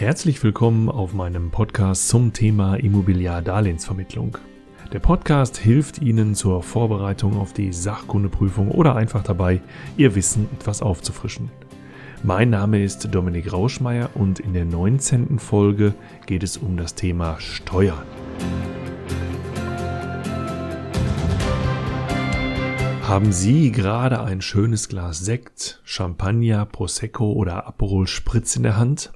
Herzlich willkommen auf meinem Podcast zum Thema Immobiliardarlehensvermittlung. Der Podcast hilft Ihnen zur Vorbereitung auf die Sachkundeprüfung oder einfach dabei, Ihr Wissen etwas aufzufrischen. Mein Name ist Dominik Rauschmeier und in der 19. Folge geht es um das Thema Steuern. Haben Sie gerade ein schönes Glas Sekt, Champagner, Prosecco oder Aperol Spritz in der Hand?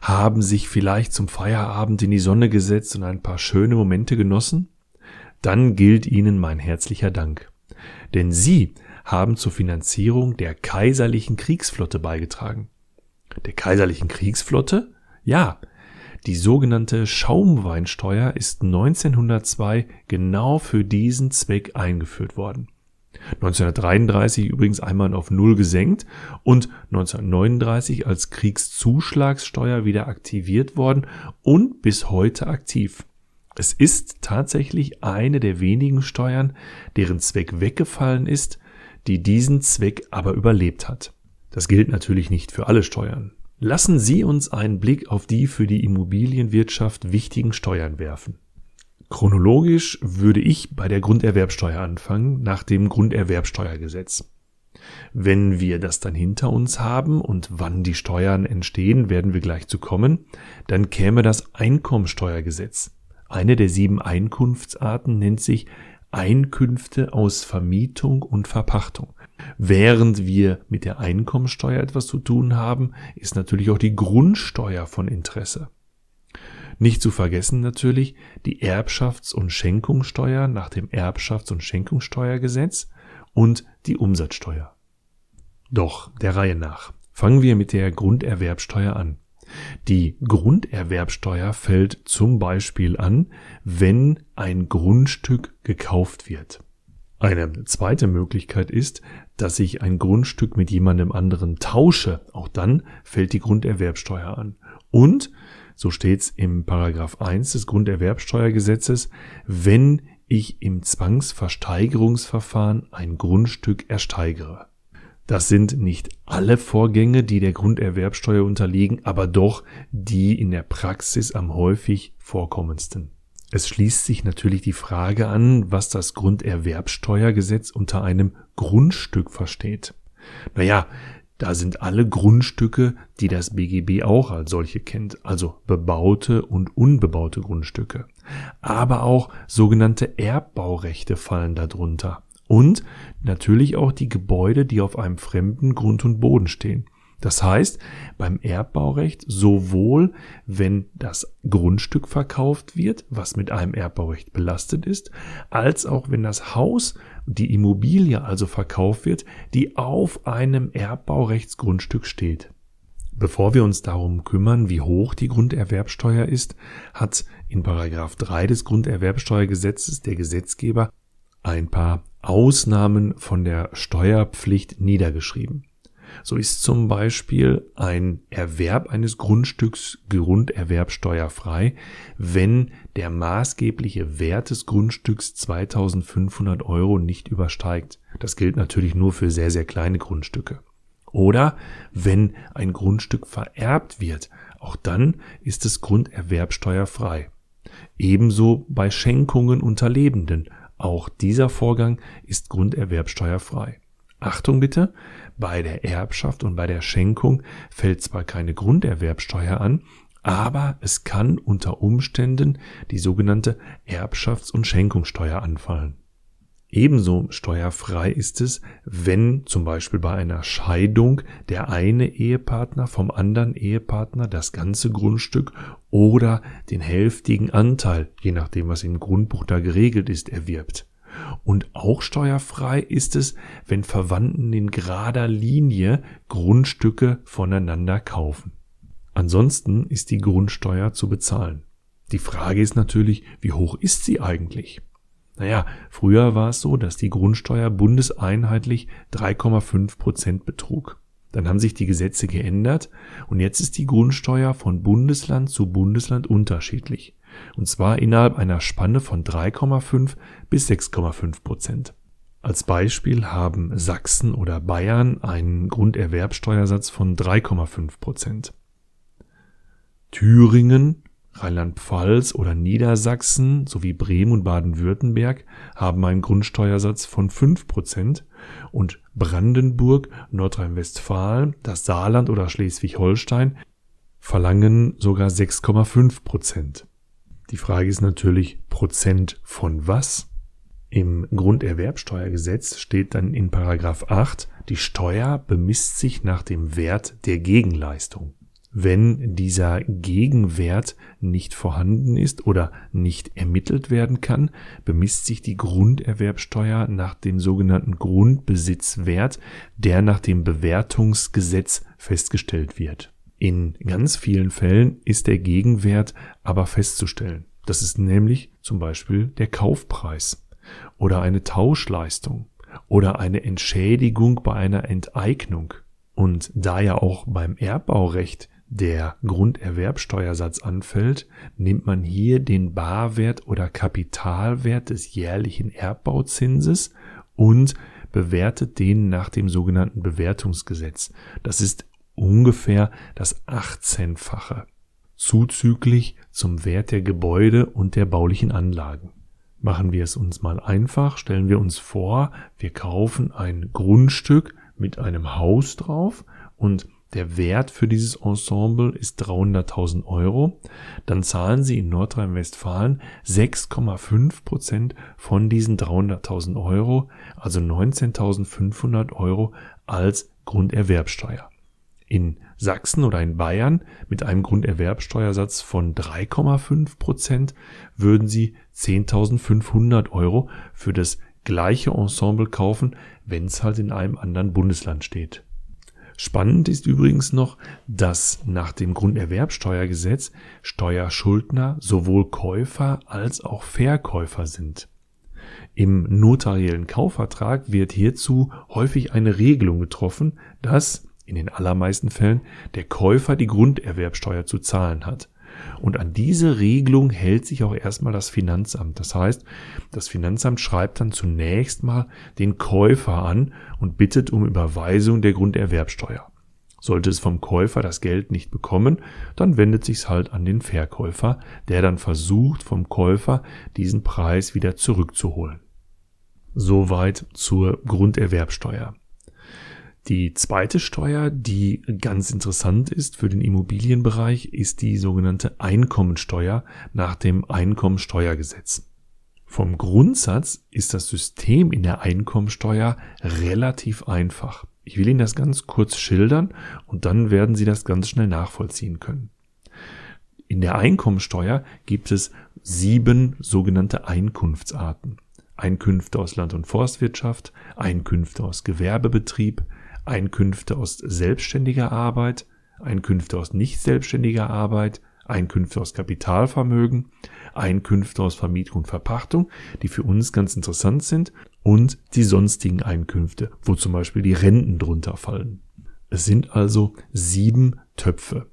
Haben sich vielleicht zum Feierabend in die Sonne gesetzt und ein paar schöne Momente genossen? Dann gilt Ihnen mein herzlicher Dank. Denn Sie haben zur Finanzierung der kaiserlichen Kriegsflotte beigetragen. Der kaiserlichen Kriegsflotte? Ja, die sogenannte Schaumweinsteuer ist 1902 genau für diesen Zweck eingeführt worden. 1933 übrigens einmal auf Null gesenkt und 1939 als Kriegszuschlagssteuer wieder aktiviert worden und bis heute aktiv. Es ist tatsächlich eine der wenigen Steuern, deren Zweck weggefallen ist, die diesen Zweck aber überlebt hat. Das gilt natürlich nicht für alle Steuern. Lassen Sie uns einen Blick auf die für die Immobilienwirtschaft wichtigen Steuern werfen. Chronologisch würde ich bei der Grunderwerbsteuer anfangen, nach dem Grunderwerbsteuergesetz. Wenn wir das dann hinter uns haben und wann die Steuern entstehen, werden wir gleich zu kommen, dann käme das Einkommensteuergesetz. Eine der sieben Einkunftsarten nennt sich Einkünfte aus Vermietung und Verpachtung. Während wir mit der Einkommensteuer etwas zu tun haben, ist natürlich auch die Grundsteuer von Interesse. Nicht zu vergessen natürlich die Erbschafts- und Schenkungssteuer nach dem Erbschafts- und Schenkungssteuergesetz und die Umsatzsteuer. Doch der Reihe nach. Fangen wir mit der Grunderwerbsteuer an. Die Grunderwerbsteuer fällt zum Beispiel an, wenn ein Grundstück gekauft wird. Eine zweite Möglichkeit ist, dass ich ein Grundstück mit jemandem anderen tausche. Auch dann fällt die Grunderwerbsteuer an. Und so steht's im Paragraph 1 des Grunderwerbsteuergesetzes, wenn ich im Zwangsversteigerungsverfahren ein Grundstück ersteigere. Das sind nicht alle Vorgänge, die der Grunderwerbsteuer unterliegen, aber doch die in der Praxis am häufig vorkommendsten. Es schließt sich natürlich die Frage an, was das Grunderwerbsteuergesetz unter einem Grundstück versteht. Naja, da sind alle Grundstücke, die das BGB auch als solche kennt, also bebaute und unbebaute Grundstücke. Aber auch sogenannte Erbbaurechte fallen darunter. Und natürlich auch die Gebäude, die auf einem fremden Grund und Boden stehen. Das heißt, beim Erbbaurecht sowohl, wenn das Grundstück verkauft wird, was mit einem Erbbaurecht belastet ist, als auch wenn das Haus, die Immobilie also verkauft wird, die auf einem Erbbaurechtsgrundstück steht. Bevor wir uns darum kümmern, wie hoch die Grunderwerbsteuer ist, hat in Paragraph 3 des Grunderwerbsteuergesetzes der Gesetzgeber ein paar Ausnahmen von der Steuerpflicht niedergeschrieben. So ist zum Beispiel ein Erwerb eines Grundstücks grunderwerbsteuerfrei, wenn der maßgebliche Wert des Grundstücks 2500 Euro nicht übersteigt. Das gilt natürlich nur für sehr, sehr kleine Grundstücke. Oder wenn ein Grundstück vererbt wird, auch dann ist es grunderwerbsteuerfrei. Ebenso bei Schenkungen unter Lebenden. Auch dieser Vorgang ist grunderwerbsteuerfrei. Achtung bitte, bei der Erbschaft und bei der Schenkung fällt zwar keine Grunderwerbsteuer an, aber es kann unter Umständen die sogenannte Erbschafts- und Schenkungssteuer anfallen. Ebenso steuerfrei ist es, wenn zum Beispiel bei einer Scheidung der eine Ehepartner vom anderen Ehepartner das ganze Grundstück oder den hälftigen Anteil, je nachdem was im Grundbuch da geregelt ist, erwirbt. Und auch steuerfrei ist es, wenn Verwandten in gerader Linie Grundstücke voneinander kaufen. Ansonsten ist die Grundsteuer zu bezahlen. Die Frage ist natürlich, wie hoch ist sie eigentlich? Naja, früher war es so, dass die Grundsteuer bundeseinheitlich 3,5 Prozent betrug. Dann haben sich die Gesetze geändert und jetzt ist die Grundsteuer von Bundesland zu Bundesland unterschiedlich und zwar innerhalb einer Spanne von 3,5 bis 6,5 Prozent. Als Beispiel haben Sachsen oder Bayern einen Grunderwerbsteuersatz von 3,5 Prozent. Thüringen, Rheinland-Pfalz oder Niedersachsen sowie Bremen und Baden-Württemberg haben einen Grundsteuersatz von 5% und Brandenburg, Nordrhein-Westfalen, das Saarland oder Schleswig-Holstein verlangen sogar 6,5%. Die Frage ist natürlich Prozent von was? Im Grunderwerbsteuergesetz steht dann in Paragraph 8, die Steuer bemisst sich nach dem Wert der Gegenleistung. Wenn dieser Gegenwert nicht vorhanden ist oder nicht ermittelt werden kann, bemisst sich die Grunderwerbsteuer nach dem sogenannten Grundbesitzwert, der nach dem Bewertungsgesetz festgestellt wird. In ganz vielen Fällen ist der Gegenwert aber festzustellen. Das ist nämlich zum Beispiel der Kaufpreis oder eine Tauschleistung oder eine Entschädigung bei einer Enteignung. Und da ja auch beim Erbbaurecht der Grunderwerbsteuersatz anfällt, nimmt man hier den Barwert oder Kapitalwert des jährlichen Erbbauzinses und bewertet den nach dem sogenannten Bewertungsgesetz. Das ist ungefähr das 18-fache, zuzüglich zum Wert der Gebäude und der baulichen Anlagen. Machen wir es uns mal einfach, stellen wir uns vor, wir kaufen ein Grundstück mit einem Haus drauf und der Wert für dieses Ensemble ist 300.000 Euro, dann zahlen Sie in Nordrhein-Westfalen 6,5 Prozent von diesen 300.000 Euro, also 19.500 Euro als Grunderwerbsteuer. In Sachsen oder in Bayern mit einem Grunderwerbsteuersatz von 3,5 Prozent würden Sie 10.500 Euro für das gleiche Ensemble kaufen, wenn es halt in einem anderen Bundesland steht. Spannend ist übrigens noch, dass nach dem Grunderwerbsteuergesetz Steuerschuldner sowohl Käufer als auch Verkäufer sind. Im notariellen Kaufvertrag wird hierzu häufig eine Regelung getroffen, dass in den allermeisten Fällen der Käufer die Grunderwerbsteuer zu zahlen hat. Und an diese Regelung hält sich auch erstmal das Finanzamt. Das heißt, das Finanzamt schreibt dann zunächst mal den Käufer an und bittet um Überweisung der Grunderwerbsteuer. Sollte es vom Käufer das Geld nicht bekommen, dann wendet sich's halt an den Verkäufer, der dann versucht, vom Käufer diesen Preis wieder zurückzuholen. Soweit zur Grunderwerbsteuer. Die zweite Steuer, die ganz interessant ist für den Immobilienbereich, ist die sogenannte Einkommensteuer nach dem Einkommensteuergesetz. Vom Grundsatz ist das System in der Einkommensteuer relativ einfach. Ich will Ihnen das ganz kurz schildern und dann werden Sie das ganz schnell nachvollziehen können. In der Einkommensteuer gibt es sieben sogenannte Einkunftsarten. Einkünfte aus Land- und Forstwirtschaft, Einkünfte aus Gewerbebetrieb, Einkünfte aus selbstständiger Arbeit, Einkünfte aus nicht selbstständiger Arbeit, Einkünfte aus Kapitalvermögen, Einkünfte aus Vermietung und Verpachtung, die für uns ganz interessant sind, und die sonstigen Einkünfte, wo zum Beispiel die Renten drunter fallen. Es sind also sieben Töpfe.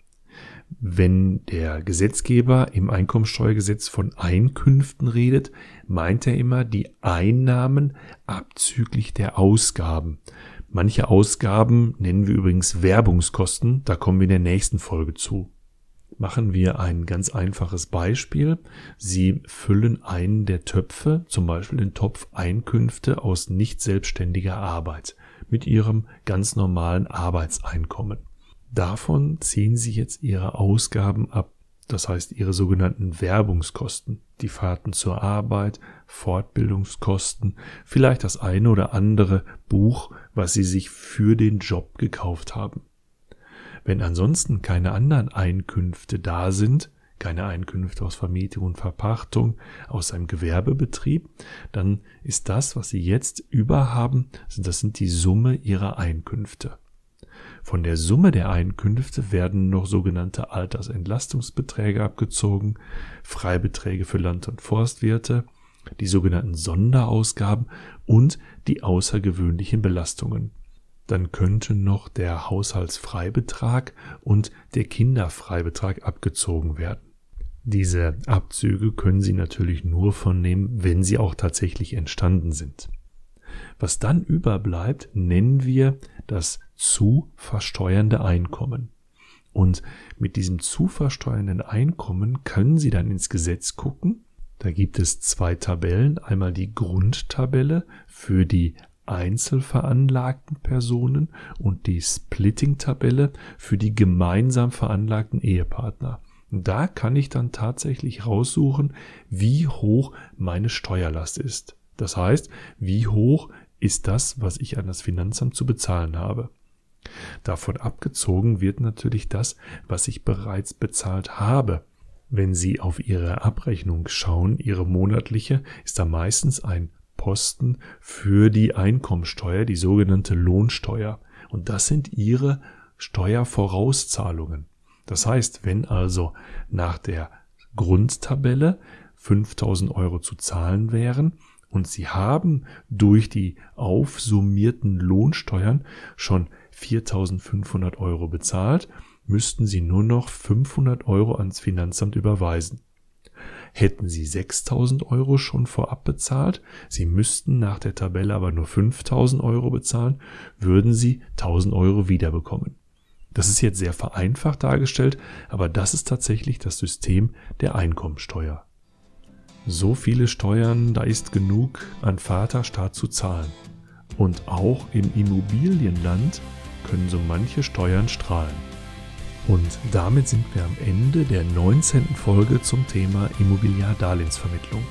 Wenn der Gesetzgeber im Einkommensteuergesetz von Einkünften redet, meint er immer die Einnahmen abzüglich der Ausgaben. Manche Ausgaben nennen wir übrigens Werbungskosten, da kommen wir in der nächsten Folge zu. Machen wir ein ganz einfaches Beispiel. Sie füllen einen der Töpfe, zum Beispiel den Topf Einkünfte aus nicht selbstständiger Arbeit, mit Ihrem ganz normalen Arbeitseinkommen. Davon ziehen Sie jetzt Ihre Ausgaben ab, das heißt Ihre sogenannten Werbungskosten, die Fahrten zur Arbeit, Fortbildungskosten, vielleicht das eine oder andere Buch, was Sie sich für den Job gekauft haben. Wenn ansonsten keine anderen Einkünfte da sind, keine Einkünfte aus Vermietung und Verpachtung, aus einem Gewerbebetrieb, dann ist das, was Sie jetzt überhaben, das sind die Summe Ihrer Einkünfte. Von der Summe der Einkünfte werden noch sogenannte Altersentlastungsbeträge abgezogen, Freibeträge für Land- und Forstwirte, die sogenannten Sonderausgaben und die außergewöhnlichen Belastungen. Dann könnte noch der Haushaltsfreibetrag und der Kinderfreibetrag abgezogen werden. Diese Abzüge können Sie natürlich nur vornehmen, wenn sie auch tatsächlich entstanden sind. Was dann überbleibt, nennen wir das zu versteuernde Einkommen. Und mit diesem zu versteuernden Einkommen können Sie dann ins Gesetz gucken. Da gibt es zwei Tabellen. Einmal die Grundtabelle für die einzelveranlagten Personen und die Splitting-Tabelle für die gemeinsam veranlagten Ehepartner. Da kann ich dann tatsächlich raussuchen, wie hoch meine Steuerlast ist. Das heißt, wie hoch ist das, was ich an das Finanzamt zu bezahlen habe. Davon abgezogen wird natürlich das, was ich bereits bezahlt habe. Wenn Sie auf Ihre Abrechnung schauen, Ihre monatliche, ist da meistens ein Posten für die Einkommensteuer, die sogenannte Lohnsteuer. Und das sind Ihre Steuervorauszahlungen. Das heißt, wenn also nach der Grundtabelle 5000 Euro zu zahlen wären und Sie haben durch die aufsummierten Lohnsteuern schon 4500 Euro bezahlt, müssten Sie nur noch 500 Euro ans Finanzamt überweisen. Hätten Sie 6000 Euro schon vorab bezahlt, Sie müssten nach der Tabelle aber nur 5000 Euro bezahlen, würden Sie 1000 Euro wiederbekommen. Das ist jetzt sehr vereinfacht dargestellt, aber das ist tatsächlich das System der Einkommensteuer. So viele Steuern, da ist genug an Vaterstaat zu zahlen. Und auch im Immobilienland können so manche Steuern strahlen. Und damit sind wir am Ende der 19. Folge zum Thema Immobiliardarlehensvermittlung.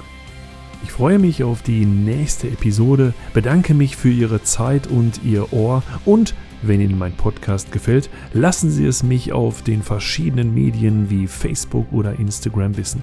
Ich freue mich auf die nächste Episode, bedanke mich für Ihre Zeit und Ihr Ohr und wenn Ihnen mein Podcast gefällt, lassen Sie es mich auf den verschiedenen Medien wie Facebook oder Instagram wissen.